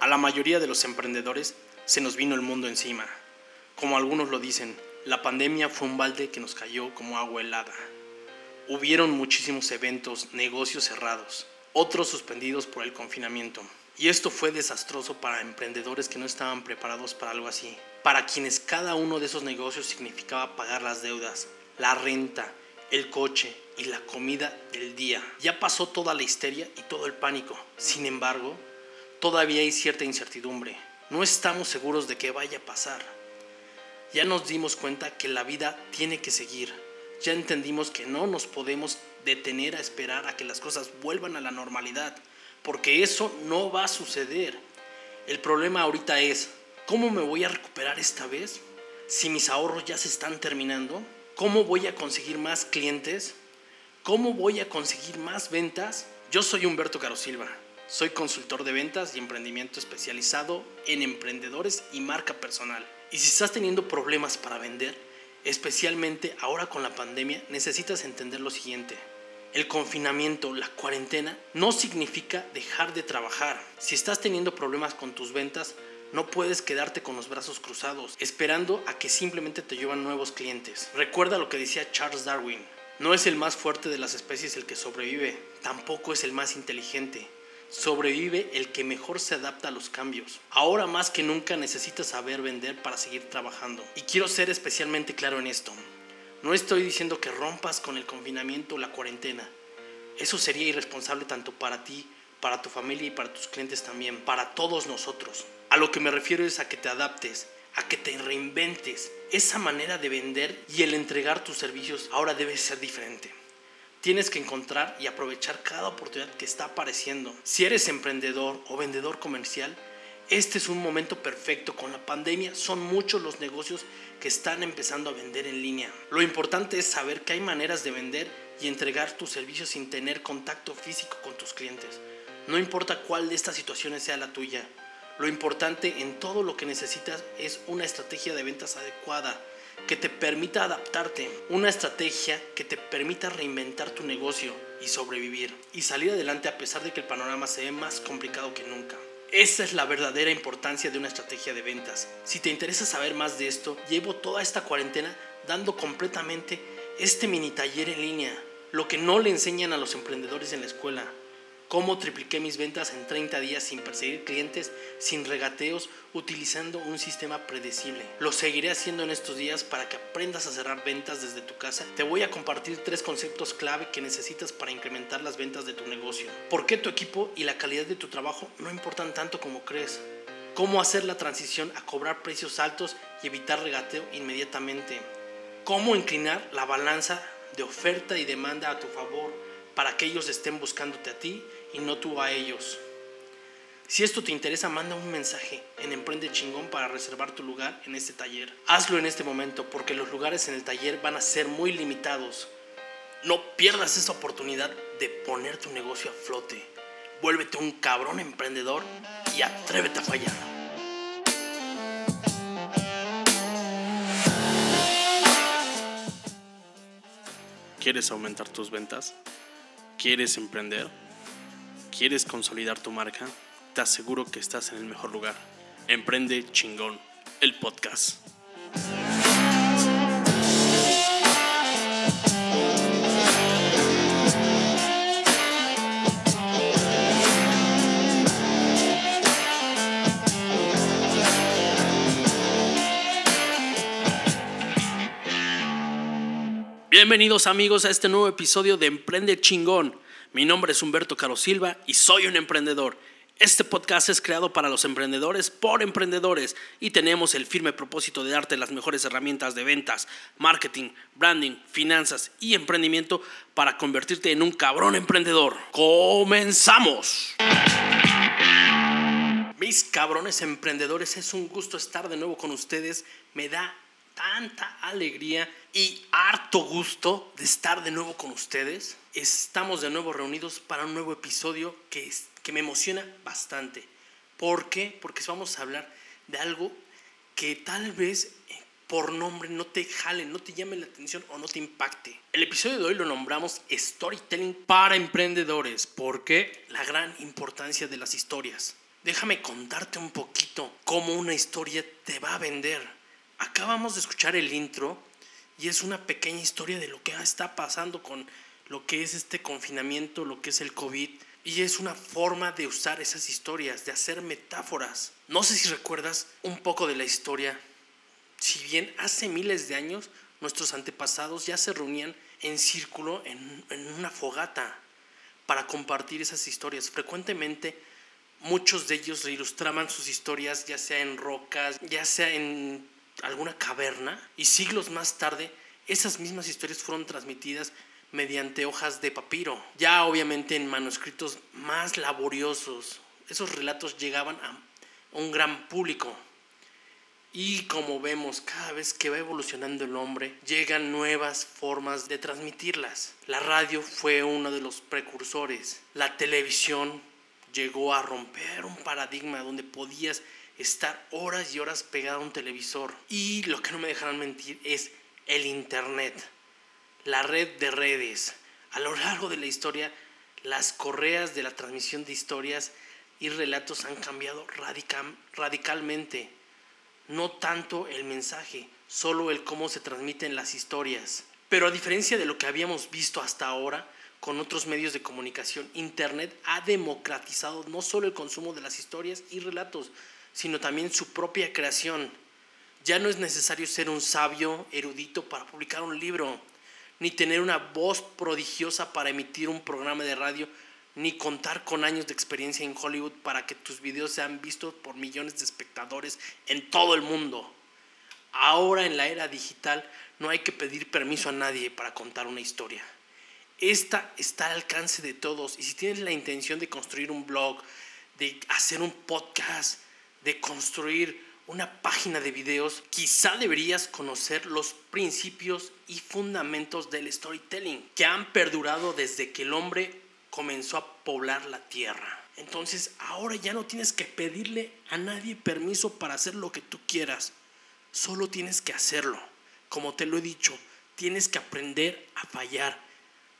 A la mayoría de los emprendedores se nos vino el mundo encima. Como algunos lo dicen, la pandemia fue un balde que nos cayó como agua helada. Hubieron muchísimos eventos, negocios cerrados, otros suspendidos por el confinamiento. Y esto fue desastroso para emprendedores que no estaban preparados para algo así. Para quienes cada uno de esos negocios significaba pagar las deudas, la renta, el coche y la comida del día. Ya pasó toda la histeria y todo el pánico. Sin embargo, todavía hay cierta incertidumbre. No estamos seguros de qué vaya a pasar. Ya nos dimos cuenta que la vida tiene que seguir. Ya entendimos que no nos podemos detener a esperar a que las cosas vuelvan a la normalidad, porque eso no va a suceder. El problema ahorita es, ¿cómo me voy a recuperar esta vez? Si mis ahorros ya se están terminando, ¿cómo voy a conseguir más clientes? ¿Cómo voy a conseguir más ventas? Yo soy Humberto Carosilva. Soy consultor de ventas y emprendimiento especializado en emprendedores y marca personal. Y si estás teniendo problemas para vender, especialmente ahora con la pandemia, necesitas entender lo siguiente. El confinamiento, la cuarentena, no significa dejar de trabajar. Si estás teniendo problemas con tus ventas, no puedes quedarte con los brazos cruzados, esperando a que simplemente te llevan nuevos clientes. Recuerda lo que decía Charles Darwin. No es el más fuerte de las especies el que sobrevive, tampoco es el más inteligente sobrevive el que mejor se adapta a los cambios. Ahora más que nunca necesitas saber vender para seguir trabajando. Y quiero ser especialmente claro en esto. No estoy diciendo que rompas con el confinamiento o la cuarentena. Eso sería irresponsable tanto para ti, para tu familia y para tus clientes también, para todos nosotros. A lo que me refiero es a que te adaptes, a que te reinventes. Esa manera de vender y el entregar tus servicios ahora debe ser diferente. Tienes que encontrar y aprovechar cada oportunidad que está apareciendo. Si eres emprendedor o vendedor comercial, este es un momento perfecto. Con la pandemia son muchos los negocios que están empezando a vender en línea. Lo importante es saber que hay maneras de vender y entregar tus servicios sin tener contacto físico con tus clientes. No importa cuál de estas situaciones sea la tuya. Lo importante en todo lo que necesitas es una estrategia de ventas adecuada que te permita adaptarte, una estrategia que te permita reinventar tu negocio y sobrevivir y salir adelante a pesar de que el panorama se ve más complicado que nunca. Esa es la verdadera importancia de una estrategia de ventas. Si te interesa saber más de esto, llevo toda esta cuarentena dando completamente este mini taller en línea, lo que no le enseñan a los emprendedores en la escuela, cómo tripliqué mis ventas en 30 días sin perseguir clientes, sin regateos, utilizando un sistema predecible. Lo seguiré haciendo en estos días para que aprendas a cerrar ventas desde tu casa. Te voy a compartir tres conceptos clave que necesitas para incrementar las ventas de tu negocio. ¿Por qué tu equipo y la calidad de tu trabajo no importan tanto como crees? ¿Cómo hacer la transición a cobrar precios altos y evitar regateo inmediatamente? ¿Cómo inclinar la balanza de oferta y demanda a tu favor para que ellos estén buscándote a ti y no tú a ellos. Si esto te interesa, manda un mensaje en Emprende Chingón para reservar tu lugar en este taller. Hazlo en este momento porque los lugares en el taller van a ser muy limitados. No pierdas esta oportunidad de poner tu negocio a flote. Vuélvete un cabrón emprendedor y atrévete a fallar. ¿Quieres aumentar tus ventas? ¿Quieres emprender? ¿Quieres consolidar tu marca? Te aseguro que estás en el mejor lugar. Emprende chingón, el podcast. Bienvenidos amigos a este nuevo episodio de Emprende Chingón. Mi nombre es Humberto Caro Silva y soy un emprendedor. Este podcast es creado para los emprendedores por emprendedores y tenemos el firme propósito de darte las mejores herramientas de ventas, marketing, branding, finanzas y emprendimiento para convertirte en un cabrón emprendedor. ¡Comenzamos! Mis cabrones emprendedores, es un gusto estar de nuevo con ustedes. Me da tanta alegría y harto gusto de estar de nuevo con ustedes. Estamos de nuevo reunidos para un nuevo episodio que, que me emociona bastante. ¿Por qué? Porque vamos a hablar de algo que tal vez eh, por nombre no te jale, no te llame la atención o no te impacte. El episodio de hoy lo nombramos Storytelling para emprendedores. ¿Por qué? La gran importancia de las historias. déjame contarte un poquito cómo una historia te va a vender. Acabamos de escuchar el intro y es una pequeña historia de lo que está pasando con lo que es este confinamiento, lo que es el COVID. Y es una forma de usar esas historias, de hacer metáforas. No sé si recuerdas un poco de la historia. Si bien hace miles de años nuestros antepasados ya se reunían en círculo en, una fogata para compartir esas historias. Frecuentemente muchos de ellos ilustraban sus historias ya sea en rocas, ya sea en alguna caverna y siglos más tarde esas mismas historias fueron transmitidas mediante hojas de papiro, ya obviamente en manuscritos más laboriosos. Esos relatos llegaban a un gran público. Y como vemos, cada vez que va evolucionando el hombre, llegan nuevas formas de transmitirlas. La radio fue uno de los precursores. La televisión llegó a romper un paradigma donde podías estar horas y horas pegado a un televisor. Y lo que no me dejarán mentir es el Internet la red de redes. A lo largo de la historia, las correas de la transmisión de historias y relatos han cambiado radicalmente. No tanto el mensaje, solo el cómo se transmiten las historias. Pero a diferencia de lo que habíamos visto hasta ahora con otros medios de comunicación, Internet ha democratizado no solo el consumo de las historias y relatos, sino también su propia creación. Ya no es necesario ser un sabio erudito para publicar un libro ni tener una voz prodigiosa para emitir un programa de radio, ni contar con años de experiencia en Hollywood para que tus videos sean vistos por millones de espectadores en todo el mundo. Ahora en la era digital no hay que pedir permiso a nadie para contar una historia. Esta está al alcance de todos y si tienes la intención de construir un blog, de hacer un podcast, de construir una página de videos, quizá deberías conocer los principios y fundamentos del storytelling que han perdurado desde que el hombre comenzó a poblar la tierra. Entonces ahora ya no tienes que pedirle a nadie permiso para hacer lo que tú quieras. Solo tienes que hacerlo. Como te lo he dicho, tienes que aprender a fallar.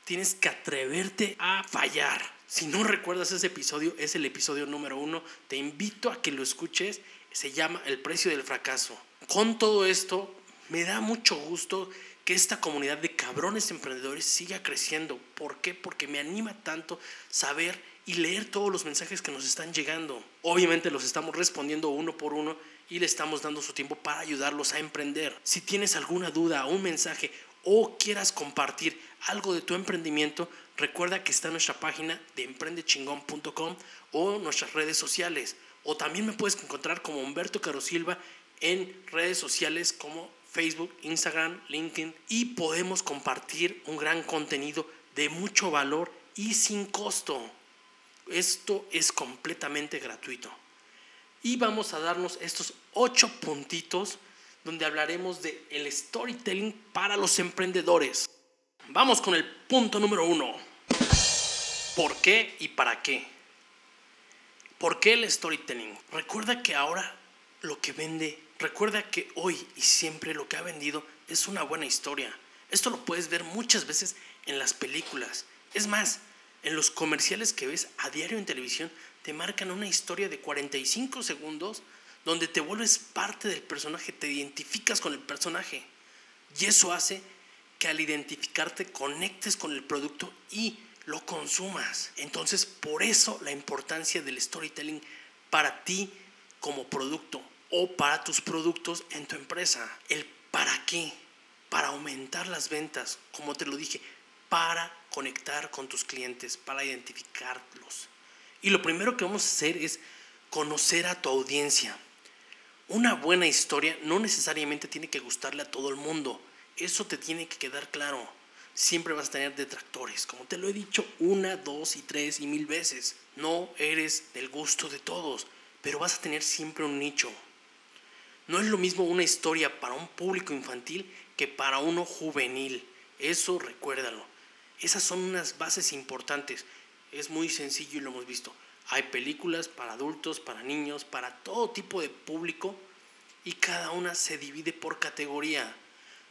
Tienes que atreverte a fallar. Si no recuerdas ese episodio, es el episodio número uno. Te invito a que lo escuches se llama El precio del fracaso. Con todo esto, me da mucho gusto que esta comunidad de cabrones emprendedores siga creciendo. ¿Por qué? Porque me anima tanto saber y leer todos los mensajes que nos están llegando. Obviamente los estamos respondiendo uno por uno y le estamos dando su tiempo para ayudarlos a emprender. Si tienes alguna duda, un mensaje o quieras compartir algo de tu emprendimiento, recuerda que está nuestra página de emprendechingón.com o nuestras redes sociales. O también me puedes encontrar como Humberto Carosilva en redes sociales como Facebook, Instagram, LinkedIn y podemos compartir un gran contenido de mucho valor y sin costo. Esto es completamente gratuito. Y vamos a darnos estos ocho puntitos donde hablaremos de el storytelling para los emprendedores. Vamos con el punto número uno. ¿Por qué y para qué? ¿Por qué el storytelling? Recuerda que ahora lo que vende, recuerda que hoy y siempre lo que ha vendido es una buena historia. Esto lo puedes ver muchas veces en las películas. Es más, en los comerciales que ves a diario en televisión te marcan una historia de 45 segundos donde te vuelves parte del personaje, te identificas con el personaje. Y eso hace que al identificarte conectes con el producto y lo consumas. Entonces, por eso la importancia del storytelling para ti como producto o para tus productos en tu empresa. El para qué, para aumentar las ventas, como te lo dije, para conectar con tus clientes, para identificarlos. Y lo primero que vamos a hacer es conocer a tu audiencia. Una buena historia no necesariamente tiene que gustarle a todo el mundo. Eso te tiene que quedar claro siempre vas a tener detractores. Como te lo he dicho una, dos y tres y mil veces. No eres del gusto de todos, pero vas a tener siempre un nicho. No es lo mismo una historia para un público infantil que para uno juvenil. Eso recuérdalo. Esas son unas bases importantes. Es muy sencillo y lo hemos visto. Hay películas para adultos, para niños, para todo tipo de público y cada una se divide por categoría,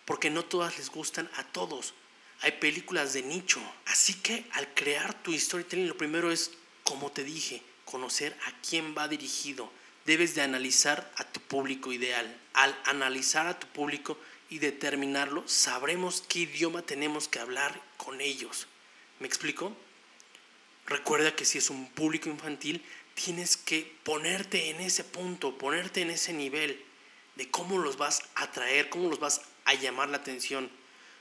porque no todas les gustan a todos hay películas de nicho. Así que al crear tu storytelling, lo primero es, como te dije, conocer a quién va dirigido. Debes de analizar a tu público ideal. Al analizar a tu público y determinarlo, sabremos qué idioma tenemos que hablar con ellos. ¿Me explico? Recuerda que si es un público infantil, tienes que ponerte en ese punto, ponerte en ese nivel de cómo los vas a atraer, cómo los vas a llamar la atención.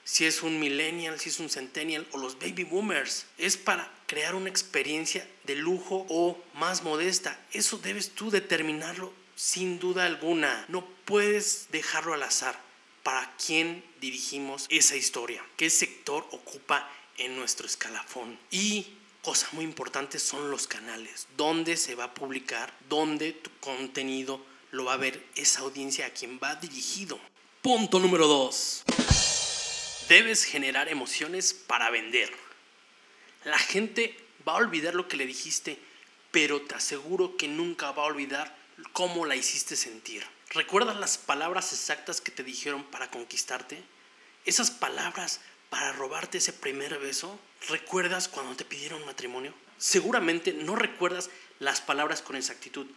Si es un millennial, si es un centennial o los baby boomers. Es para crear una experiencia de lujo o más modesta. Eso debes tú determinarlo sin duda alguna. No puedes dejarlo al azar. ¿Para quién dirigimos esa historia? ¿Qué sector ocupa en nuestro escalafón? Y cosa muy importante son los canales. ¿Dónde se va a publicar? ¿Dónde tu contenido lo va a ver esa audiencia a quien va dirigido? Punto número 2. Debes generar emociones para vender. La gente va a olvidar lo que le dijiste, pero te aseguro que nunca va a olvidar cómo la hiciste sentir. ¿Recuerdas las palabras exactas que te dijeron para conquistarte? Esas palabras para robarte ese primer beso? ¿Recuerdas cuando te pidieron matrimonio? Seguramente no recuerdas las palabras con exactitud,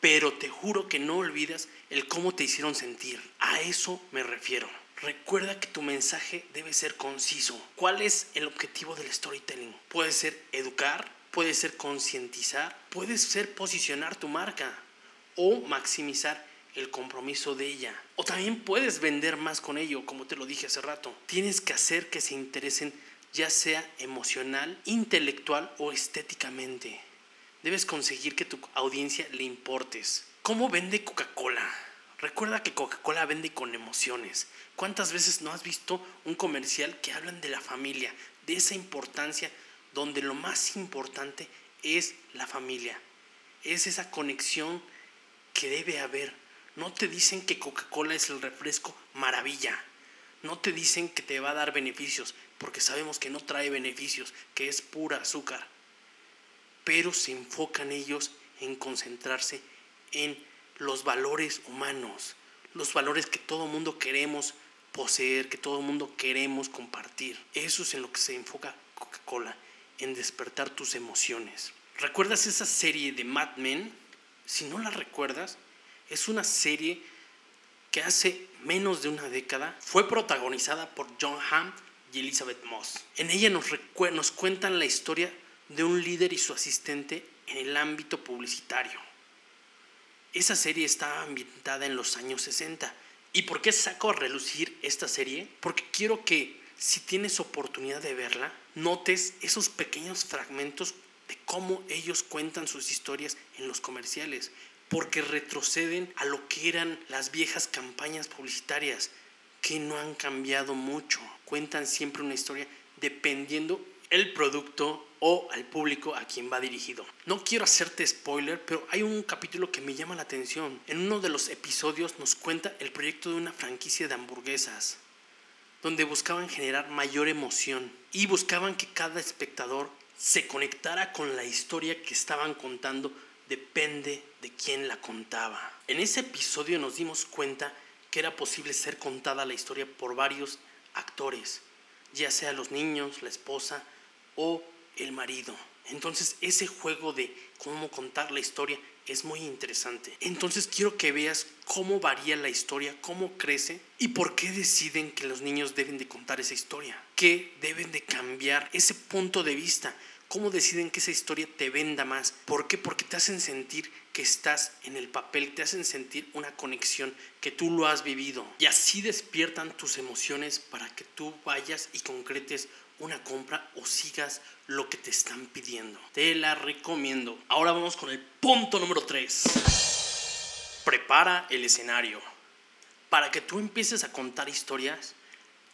pero te juro que no olvidas el cómo te hicieron sentir. A eso me refiero. Recuerda que tu mensaje debe ser conciso. ¿Cuál es el objetivo del storytelling? Puede ser educar, puede ser concientizar, puede ser posicionar tu marca o maximizar el compromiso de ella. O también puedes vender más con ello, como te lo dije hace rato. Tienes que hacer que se interesen ya sea emocional, intelectual o estéticamente. Debes conseguir que tu audiencia le importes. ¿Cómo vende Coca-Cola? Recuerda que Coca-Cola vende con emociones. ¿Cuántas veces no has visto un comercial que hablan de la familia, de esa importancia, donde lo más importante es la familia? Es esa conexión que debe haber no te dicen que Coca-Cola es el refresco maravilla. No te dicen que te va a dar beneficios, porque sabemos que no trae beneficios, que es pura azúcar. Pero se enfocan ellos en concentrarse en los valores humanos, los valores que todo mundo queremos poseer, que todo mundo queremos compartir. Eso es en lo que se enfoca Coca-Cola, en despertar tus emociones. ¿Recuerdas esa serie de Mad Men? Si no la recuerdas, es una serie que hace menos de una década fue protagonizada por John Hamm y Elizabeth Moss. En ella nos, nos cuentan la historia de un líder y su asistente en el ámbito publicitario. Esa serie estaba ambientada en los años 60. ¿Y por qué saco a relucir esta serie? Porque quiero que si tienes oportunidad de verla, notes esos pequeños fragmentos de cómo ellos cuentan sus historias en los comerciales porque retroceden a lo que eran las viejas campañas publicitarias, que no han cambiado mucho. Cuentan siempre una historia dependiendo el producto o al público a quien va dirigido. No quiero hacerte spoiler, pero hay un capítulo que me llama la atención. En uno de los episodios nos cuenta el proyecto de una franquicia de hamburguesas, donde buscaban generar mayor emoción y buscaban que cada espectador se conectara con la historia que estaban contando depende de quién la contaba. En ese episodio nos dimos cuenta que era posible ser contada la historia por varios actores, ya sea los niños, la esposa o el marido. Entonces ese juego de cómo contar la historia es muy interesante. Entonces quiero que veas cómo varía la historia, cómo crece y por qué deciden que los niños deben de contar esa historia, que deben de cambiar ese punto de vista ¿Cómo deciden que esa historia te venda más? ¿Por qué? Porque te hacen sentir que estás en el papel, te hacen sentir una conexión, que tú lo has vivido. Y así despiertan tus emociones para que tú vayas y concretes una compra o sigas lo que te están pidiendo. Te la recomiendo. Ahora vamos con el punto número 3. Prepara el escenario. Para que tú empieces a contar historias,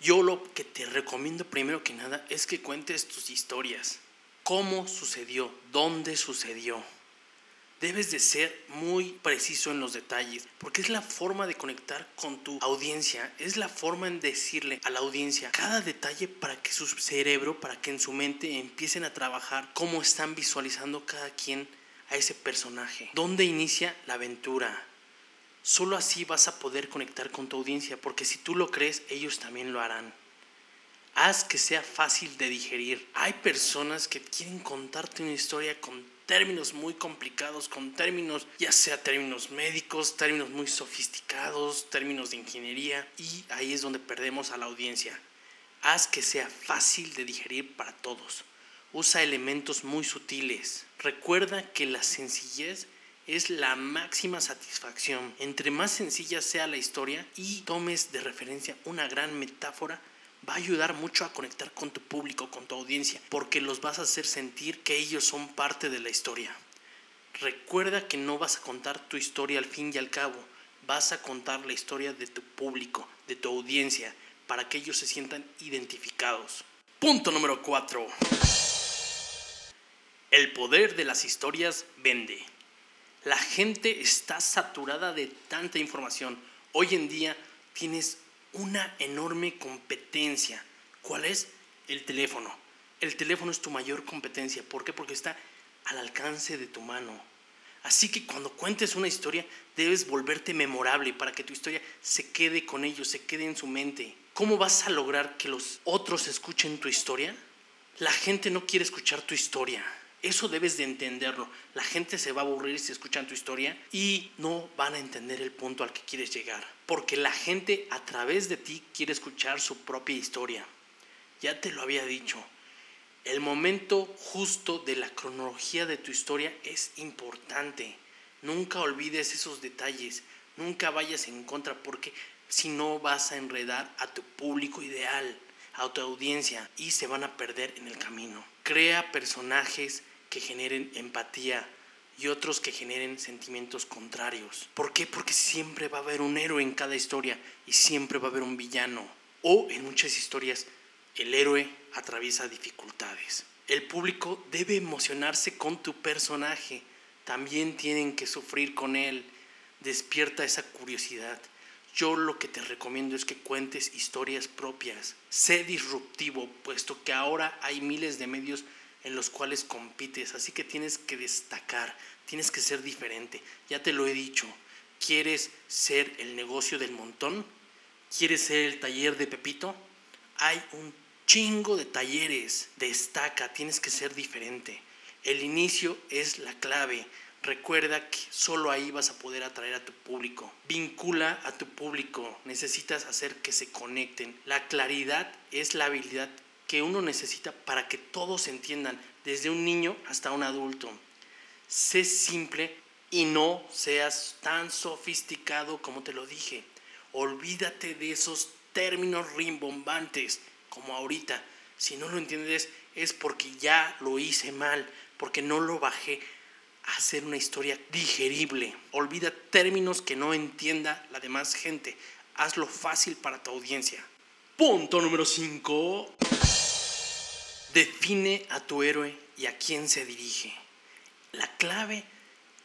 yo lo que te recomiendo primero que nada es que cuentes tus historias cómo sucedió, dónde sucedió. Debes de ser muy preciso en los detalles, porque es la forma de conectar con tu audiencia, es la forma en decirle a la audiencia cada detalle para que su cerebro, para que en su mente empiecen a trabajar cómo están visualizando cada quien a ese personaje. ¿Dónde inicia la aventura? Solo así vas a poder conectar con tu audiencia, porque si tú lo crees, ellos también lo harán. Haz que sea fácil de digerir. Hay personas que quieren contarte una historia con términos muy complicados, con términos, ya sea términos médicos, términos muy sofisticados, términos de ingeniería, y ahí es donde perdemos a la audiencia. Haz que sea fácil de digerir para todos. Usa elementos muy sutiles. Recuerda que la sencillez es la máxima satisfacción. Entre más sencilla sea la historia y tomes de referencia una gran metáfora, va a ayudar mucho a conectar con tu público, con tu audiencia, porque los vas a hacer sentir que ellos son parte de la historia. Recuerda que no vas a contar tu historia al fin y al cabo, vas a contar la historia de tu público, de tu audiencia, para que ellos se sientan identificados. Punto número 4. El poder de las historias vende. La gente está saturada de tanta información. Hoy en día tienes una enorme competencia. ¿Cuál es? El teléfono. El teléfono es tu mayor competencia. ¿Por qué? Porque está al alcance de tu mano. Así que cuando cuentes una historia, debes volverte memorable para que tu historia se quede con ellos, se quede en su mente. ¿Cómo vas a lograr que los otros escuchen tu historia? La gente no quiere escuchar tu historia. Eso debes de entenderlo. La gente se va a aburrir si escuchan tu historia y no van a entender el punto al que quieres llegar. Porque la gente a través de ti quiere escuchar su propia historia. Ya te lo había dicho. El momento justo de la cronología de tu historia es importante. Nunca olvides esos detalles. Nunca vayas en contra porque si no vas a enredar a tu público ideal, a tu audiencia y se van a perder en el camino. Crea personajes que generen empatía y otros que generen sentimientos contrarios. ¿Por qué? Porque siempre va a haber un héroe en cada historia y siempre va a haber un villano. O en muchas historias el héroe atraviesa dificultades. El público debe emocionarse con tu personaje. También tienen que sufrir con él. Despierta esa curiosidad. Yo lo que te recomiendo es que cuentes historias propias. Sé disruptivo, puesto que ahora hay miles de medios en los cuales compites, así que tienes que destacar, tienes que ser diferente. Ya te lo he dicho, ¿quieres ser el negocio del montón? ¿Quieres ser el taller de Pepito? Hay un chingo de talleres, destaca, tienes que ser diferente. El inicio es la clave. Recuerda que solo ahí vas a poder atraer a tu público. Vincula a tu público. Necesitas hacer que se conecten. La claridad es la habilidad que uno necesita para que todos entiendan, desde un niño hasta un adulto. Sé simple y no seas tan sofisticado como te lo dije. Olvídate de esos términos rimbombantes como ahorita. Si no lo entiendes es porque ya lo hice mal, porque no lo bajé a hacer una historia digerible. Olvida términos que no entienda la demás gente. Hazlo fácil para tu audiencia. Punto número 5. Define a tu héroe y a quién se dirige. La clave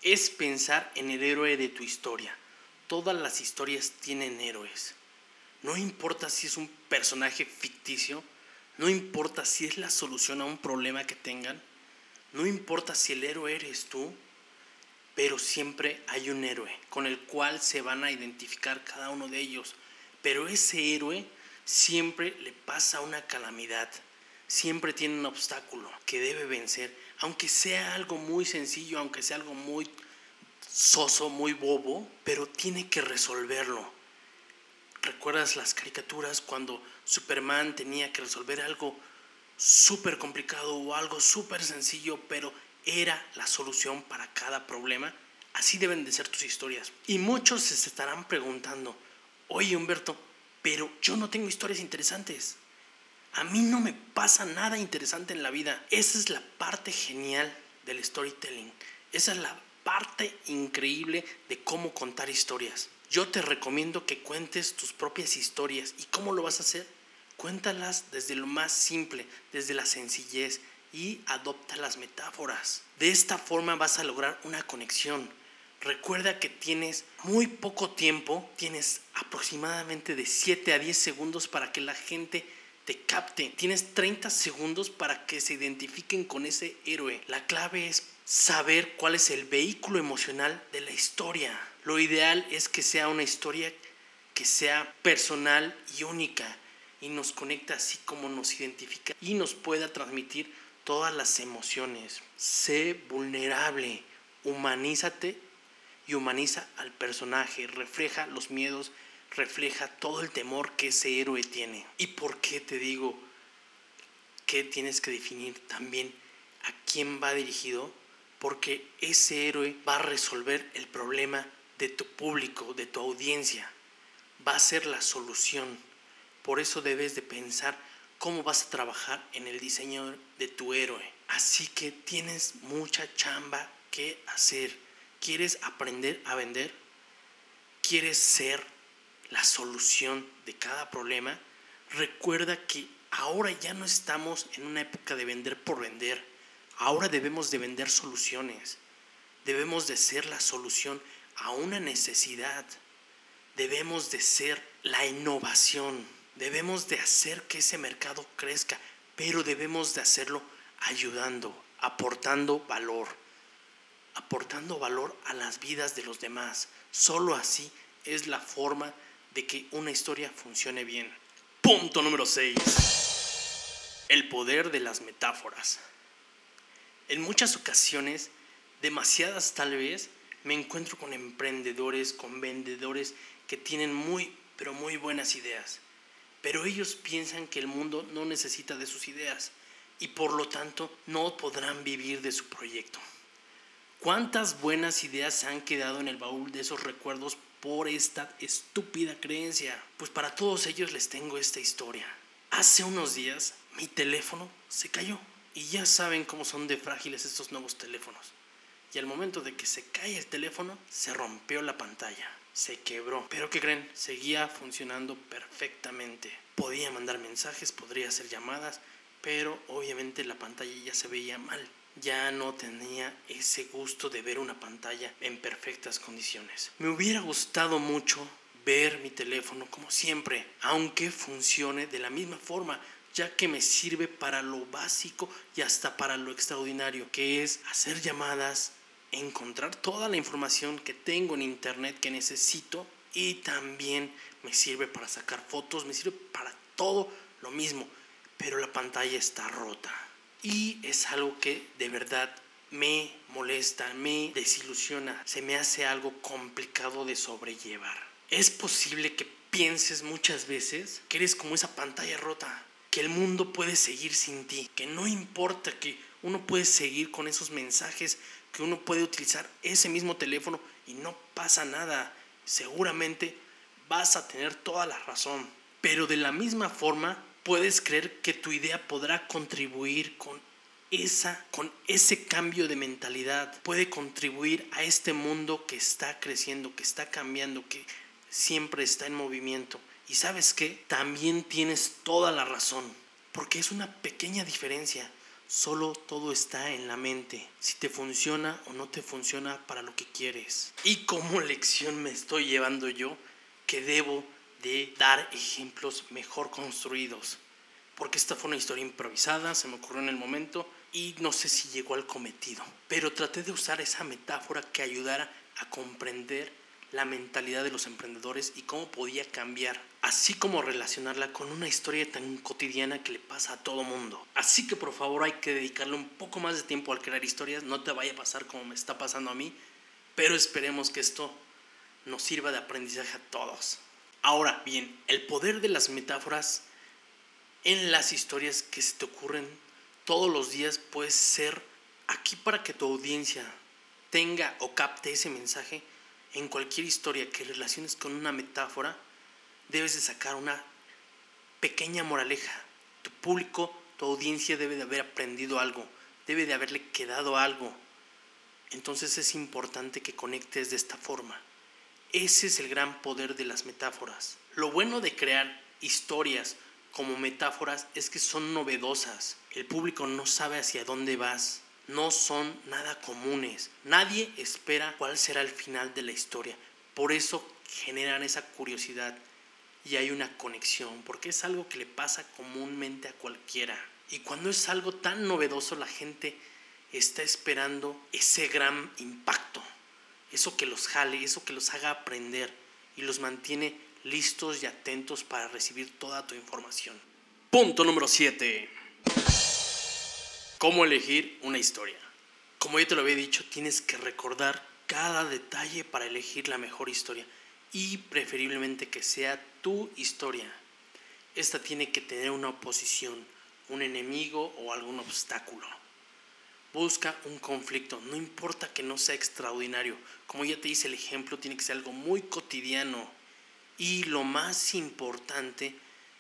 es pensar en el héroe de tu historia. Todas las historias tienen héroes. No importa si es un personaje ficticio, no importa si es la solución a un problema que tengan, no importa si el héroe eres tú, pero siempre hay un héroe con el cual se van a identificar cada uno de ellos. Pero ese héroe siempre le pasa una calamidad siempre tiene un obstáculo que debe vencer, aunque sea algo muy sencillo, aunque sea algo muy soso, muy bobo, pero tiene que resolverlo. ¿Recuerdas las caricaturas cuando Superman tenía que resolver algo súper complicado o algo súper sencillo, pero era la solución para cada problema? Así deben de ser tus historias. Y muchos se estarán preguntando, oye Humberto, pero yo no tengo historias interesantes. A mí no me pasa nada interesante en la vida. Esa es la parte genial del storytelling. Esa es la parte increíble de cómo contar historias. Yo te recomiendo que cuentes tus propias historias. ¿Y cómo lo vas a hacer? Cuéntalas desde lo más simple, desde la sencillez y adopta las metáforas. De esta forma vas a lograr una conexión. Recuerda que tienes muy poco tiempo, tienes aproximadamente de 7 a 10 segundos para que la gente te capte. Tienes 30 segundos para que se identifiquen con ese héroe. La clave es saber cuál es el vehículo emocional de la historia. Lo ideal es que sea una historia que sea personal y única y nos conecta así como nos identifica y nos pueda transmitir todas las emociones. Sé vulnerable, humanízate y humaniza al personaje, refleja los miedos, refleja todo el temor que ese héroe tiene. ¿Y por qué te digo que tienes que definir también a quién va dirigido? Porque ese héroe va a resolver el problema de tu público, de tu audiencia. Va a ser la solución. Por eso debes de pensar cómo vas a trabajar en el diseño de tu héroe. Así que tienes mucha chamba que hacer. ¿Quieres aprender a vender? ¿Quieres ser la solución de cada problema? Recuerda que ahora ya no estamos en una época de vender por vender. Ahora debemos de vender soluciones. Debemos de ser la solución a una necesidad. Debemos de ser la innovación. Debemos de hacer que ese mercado crezca, pero debemos de hacerlo ayudando, aportando valor, aportando valor a las vidas de los demás. Solo así es la forma de que una historia funcione bien. Punto número 6. El poder de las metáforas. En muchas ocasiones, demasiadas tal vez, me encuentro con emprendedores, con vendedores que tienen muy, pero muy buenas ideas. Pero ellos piensan que el mundo no necesita de sus ideas y por lo tanto no podrán vivir de su proyecto. ¿Cuántas buenas ideas se han quedado en el baúl de esos recuerdos por esta estúpida creencia? Pues para todos ellos les tengo esta historia. Hace unos días mi teléfono se cayó y ya saben cómo son de frágiles estos nuevos teléfonos y al momento de que se cae el teléfono, se rompió la pantalla, se quebró. Pero ¿qué creen? Seguía funcionando perfectamente. Podía mandar mensajes, podría hacer llamadas, pero obviamente la pantalla ya se veía mal. Ya no tenía ese gusto de ver una pantalla en perfectas condiciones. Me hubiera gustado mucho ver mi teléfono como siempre, aunque funcione de la misma forma, ya que me sirve para lo básico y hasta para lo extraordinario, que es hacer llamadas, encontrar toda la información que tengo en internet que necesito y también me sirve para sacar fotos, me sirve para todo lo mismo, pero la pantalla está rota y es algo que de verdad me molesta, me desilusiona, se me hace algo complicado de sobrellevar. Es posible que pienses muchas veces que eres como esa pantalla rota, que el mundo puede seguir sin ti, que no importa que uno puede seguir con esos mensajes que uno puede utilizar ese mismo teléfono y no pasa nada. Seguramente vas a tener toda la razón. Pero de la misma forma, puedes creer que tu idea podrá contribuir con esa con ese cambio de mentalidad puede contribuir a este mundo que está creciendo, que está cambiando, que siempre está en movimiento. Y sabes que también tienes toda la razón, porque es una pequeña diferencia. Solo todo está en la mente, si te funciona o no te funciona para lo que quieres. Y como lección me estoy llevando yo que debo de dar ejemplos mejor construidos. Porque esta fue una historia improvisada, se me ocurrió en el momento y no sé si llegó al cometido. Pero traté de usar esa metáfora que ayudara a comprender la mentalidad de los emprendedores y cómo podía cambiar, así como relacionarla con una historia tan cotidiana que le pasa a todo mundo. Así que por favor hay que dedicarle un poco más de tiempo al crear historias, no te vaya a pasar como me está pasando a mí, pero esperemos que esto nos sirva de aprendizaje a todos. Ahora bien, el poder de las metáforas en las historias que se te ocurren todos los días puede ser aquí para que tu audiencia tenga o capte ese mensaje en cualquier historia que relaciones con una metáfora, debes de sacar una pequeña moraleja. Tu público, tu audiencia debe de haber aprendido algo, debe de haberle quedado algo. Entonces es importante que conectes de esta forma. Ese es el gran poder de las metáforas. Lo bueno de crear historias como metáforas es que son novedosas. El público no sabe hacia dónde vas no son nada comunes. Nadie espera cuál será el final de la historia. Por eso generan esa curiosidad y hay una conexión, porque es algo que le pasa comúnmente a cualquiera. Y cuando es algo tan novedoso, la gente está esperando ese gran impacto, eso que los jale, eso que los haga aprender y los mantiene listos y atentos para recibir toda tu información. Punto número 7 ¿Cómo elegir una historia? Como ya te lo había dicho, tienes que recordar cada detalle para elegir la mejor historia y preferiblemente que sea tu historia. Esta tiene que tener una oposición, un enemigo o algún obstáculo. Busca un conflicto, no importa que no sea extraordinario. Como ya te hice el ejemplo, tiene que ser algo muy cotidiano. Y lo más importante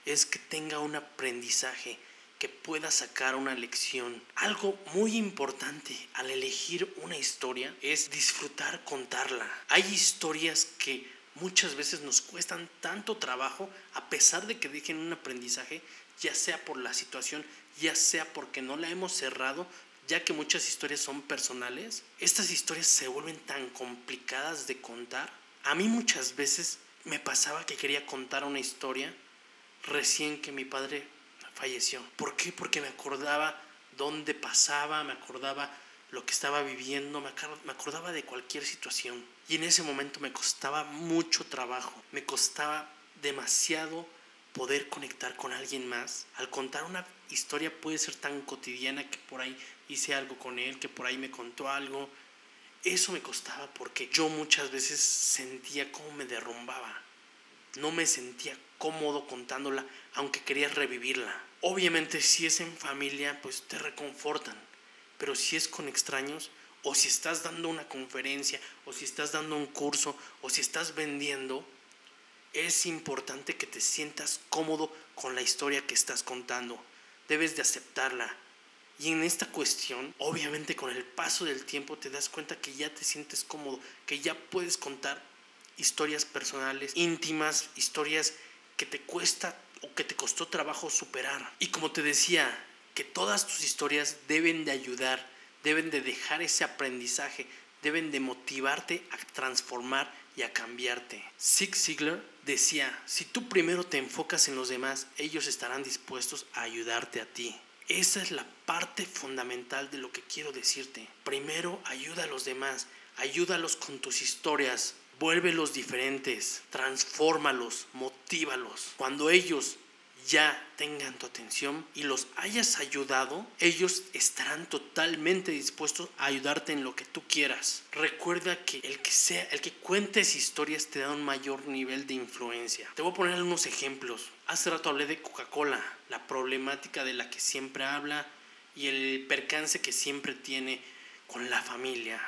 es que tenga un aprendizaje, que pueda sacar una lección. Algo muy importante al elegir una historia es disfrutar contarla. Hay historias que muchas veces nos cuestan tanto trabajo a pesar de que dejen un aprendizaje, ya sea por la situación, ya sea porque no la hemos cerrado, ya que muchas historias son personales. Estas historias se vuelven tan complicadas de contar. A mí muchas veces me pasaba que quería contar una historia recién que mi padre falleció. ¿Por qué? Porque me acordaba dónde pasaba, me acordaba lo que estaba viviendo, me acordaba de cualquier situación. Y en ese momento me costaba mucho trabajo, me costaba demasiado poder conectar con alguien más. Al contar una historia puede ser tan cotidiana que por ahí hice algo con él, que por ahí me contó algo. Eso me costaba porque yo muchas veces sentía cómo me derrumbaba. No me sentía cómodo contándola, aunque quería revivirla. Obviamente si es en familia, pues te reconfortan, pero si es con extraños, o si estás dando una conferencia, o si estás dando un curso, o si estás vendiendo, es importante que te sientas cómodo con la historia que estás contando. Debes de aceptarla. Y en esta cuestión, obviamente con el paso del tiempo te das cuenta que ya te sientes cómodo, que ya puedes contar historias personales, íntimas, historias que te cuesta o que te costó trabajo superar. Y como te decía, que todas tus historias deben de ayudar, deben de dejar ese aprendizaje, deben de motivarte a transformar y a cambiarte. Zig Ziglar decía, si tú primero te enfocas en los demás, ellos estarán dispuestos a ayudarte a ti. Esa es la parte fundamental de lo que quiero decirte. Primero ayuda a los demás, ayúdalos con tus historias, Vuélvelos diferentes, transfórmalos, motívalos. Cuando ellos ya tengan tu atención y los hayas ayudado, ellos estarán totalmente dispuestos a ayudarte en lo que tú quieras. Recuerda que el que sea, el que cuentes historias te da un mayor nivel de influencia. Te voy a poner algunos ejemplos. Hace rato hablé de Coca-Cola, la problemática de la que siempre habla y el percance que siempre tiene con la familia,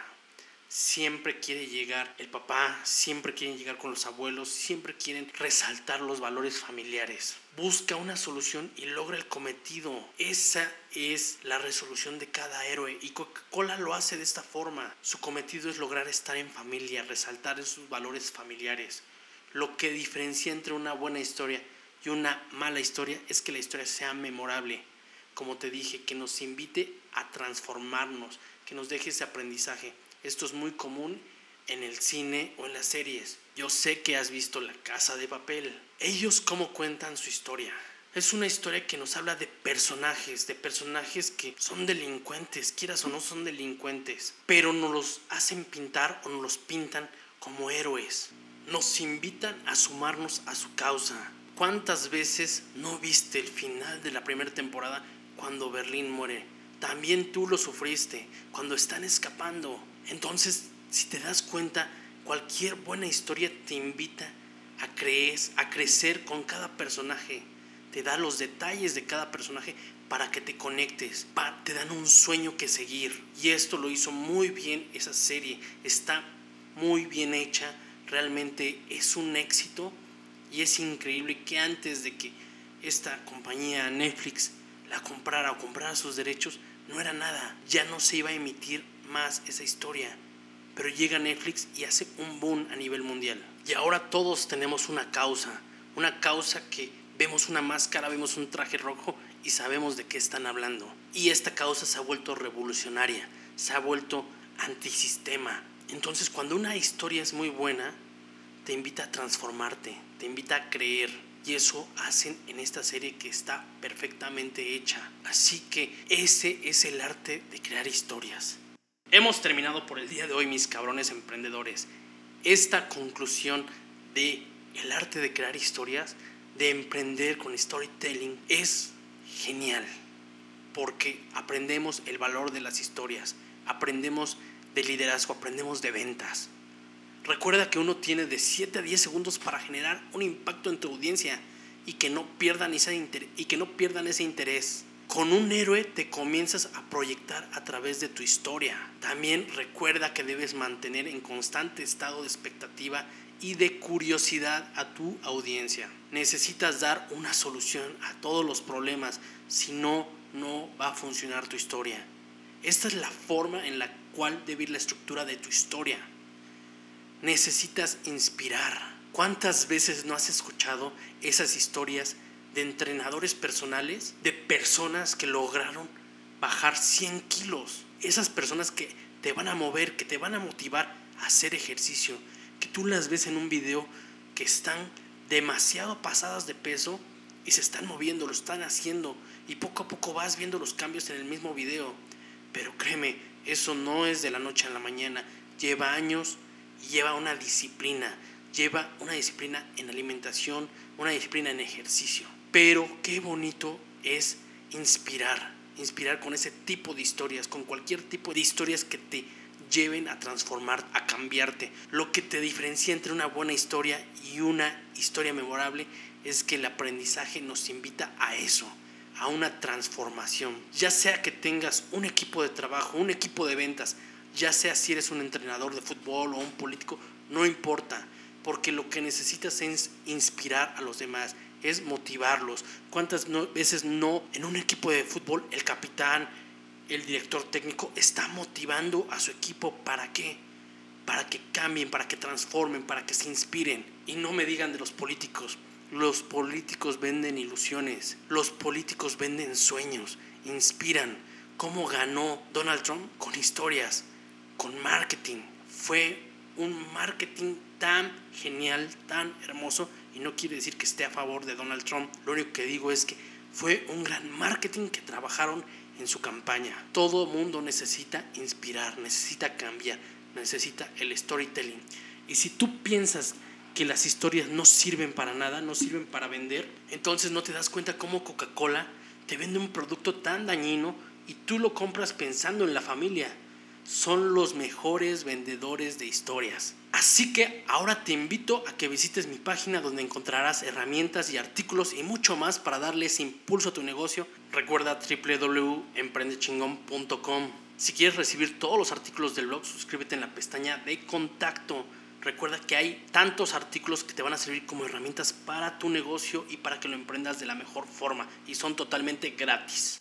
siempre quiere llegar el papá, siempre quieren llegar con los abuelos, siempre quieren resaltar los valores familiares. Busca una solución y logra el cometido. Esa es la resolución de cada héroe y Coca-Cola lo hace de esta forma. Su cometido es lograr estar en familia, resaltar esos valores familiares. Lo que diferencia entre una buena historia y una mala historia es que la historia sea memorable. Como te dije, que nos invite a transformarnos, que nos deje ese aprendizaje esto es muy común en el cine o en las series. Yo sé que has visto La Casa de Papel. Ellos cómo cuentan su historia. Es una historia que nos habla de personajes, de personajes que son delincuentes, quieras o no son delincuentes, pero nos los hacen pintar o nos los pintan como héroes. Nos invitan a sumarnos a su causa. ¿Cuántas veces no viste el final de la primera temporada cuando Berlín muere? También tú lo sufriste cuando están escapando. Entonces, si te das cuenta, cualquier buena historia te invita a, creer, a crecer con cada personaje. Te da los detalles de cada personaje para que te conectes. te dan un sueño que seguir. Y esto lo hizo muy bien esa serie. Está muy bien hecha. Realmente es un éxito. Y es increíble que antes de que esta compañía Netflix la comprara o comprara sus derechos, no era nada. Ya no se iba a emitir más esa historia. Pero llega Netflix y hace un boom a nivel mundial. Y ahora todos tenemos una causa, una causa que vemos una máscara, vemos un traje rojo y sabemos de qué están hablando. Y esta causa se ha vuelto revolucionaria, se ha vuelto antisistema. Entonces cuando una historia es muy buena, te invita a transformarte, te invita a creer. Y eso hacen en esta serie que está perfectamente hecha. Así que ese es el arte de crear historias. Hemos terminado por el día de hoy, mis cabrones emprendedores. Esta conclusión de el arte de crear historias, de emprender con storytelling, es genial. porque aprendemos el valor de las historias, aprendemos de liderazgo, aprendemos de ventas. Recuerda que uno tiene de 7 a 10 segundos para generar un impacto en tu audiencia y que no pierdan ese, y que no pierdan ese interés. Con un héroe te comienzas a proyectar a través de tu historia. También recuerda que debes mantener en constante estado de expectativa y de curiosidad a tu audiencia. Necesitas dar una solución a todos los problemas, si no, no va a funcionar tu historia. Esta es la forma en la cual debe ir la estructura de tu historia. Necesitas inspirar. ¿Cuántas veces no has escuchado esas historias de entrenadores personales, de personas que lograron bajar 100 kilos? Esas personas que te van a mover, que te van a motivar a hacer ejercicio, que tú las ves en un video que están demasiado pasadas de peso y se están moviendo, lo están haciendo y poco a poco vas viendo los cambios en el mismo video. Pero créeme, eso no es de la noche a la mañana, lleva años y lleva una disciplina, lleva una disciplina en alimentación, una disciplina en ejercicio. Pero qué bonito es inspirar, inspirar con ese tipo de historias, con cualquier tipo de historias que te lleven a transformar, a cambiarte. Lo que te diferencia entre una buena historia y una historia memorable es que el aprendizaje nos invita a eso, a una transformación. Ya sea que tengas un equipo de trabajo, un equipo de ventas, ya sea si eres un entrenador de fútbol o un político, no importa, porque lo que necesitas es inspirar a los demás, es motivarlos. ¿Cuántas veces no en un equipo de fútbol el capitán, el director técnico está motivando a su equipo para qué? Para que cambien, para que transformen, para que se inspiren. Y no me digan de los políticos. Los políticos venden ilusiones, los políticos venden sueños, inspiran. ¿Cómo ganó Donald Trump? Con historias, con marketing. Fue un marketing tan genial, tan hermoso. Y no quiere decir que esté a favor de Donald Trump. Lo único que digo es que fue un gran marketing que trabajaron en su campaña. Todo mundo necesita inspirar, necesita cambiar, necesita el storytelling. Y si tú piensas que las historias no sirven para nada, no sirven para vender, entonces no te das cuenta cómo Coca-Cola te vende un producto tan dañino y tú lo compras pensando en la familia son los mejores vendedores de historias. Así que ahora te invito a que visites mi página donde encontrarás herramientas y artículos y mucho más para darles impulso a tu negocio. Recuerda www.emprendechingón.com. Si quieres recibir todos los artículos del blog, suscríbete en la pestaña de contacto. Recuerda que hay tantos artículos que te van a servir como herramientas para tu negocio y para que lo emprendas de la mejor forma y son totalmente gratis.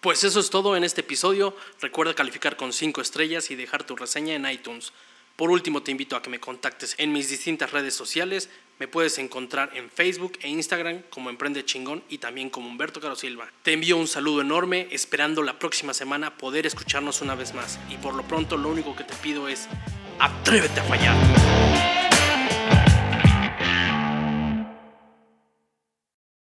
Pues eso es todo en este episodio. Recuerda calificar con 5 estrellas y dejar tu reseña en iTunes. Por último, te invito a que me contactes en mis distintas redes sociales. Me puedes encontrar en Facebook e Instagram como Emprende Chingón y también como Humberto Caro Silva. Te envío un saludo enorme, esperando la próxima semana poder escucharnos una vez más. Y por lo pronto, lo único que te pido es: atrévete a fallar.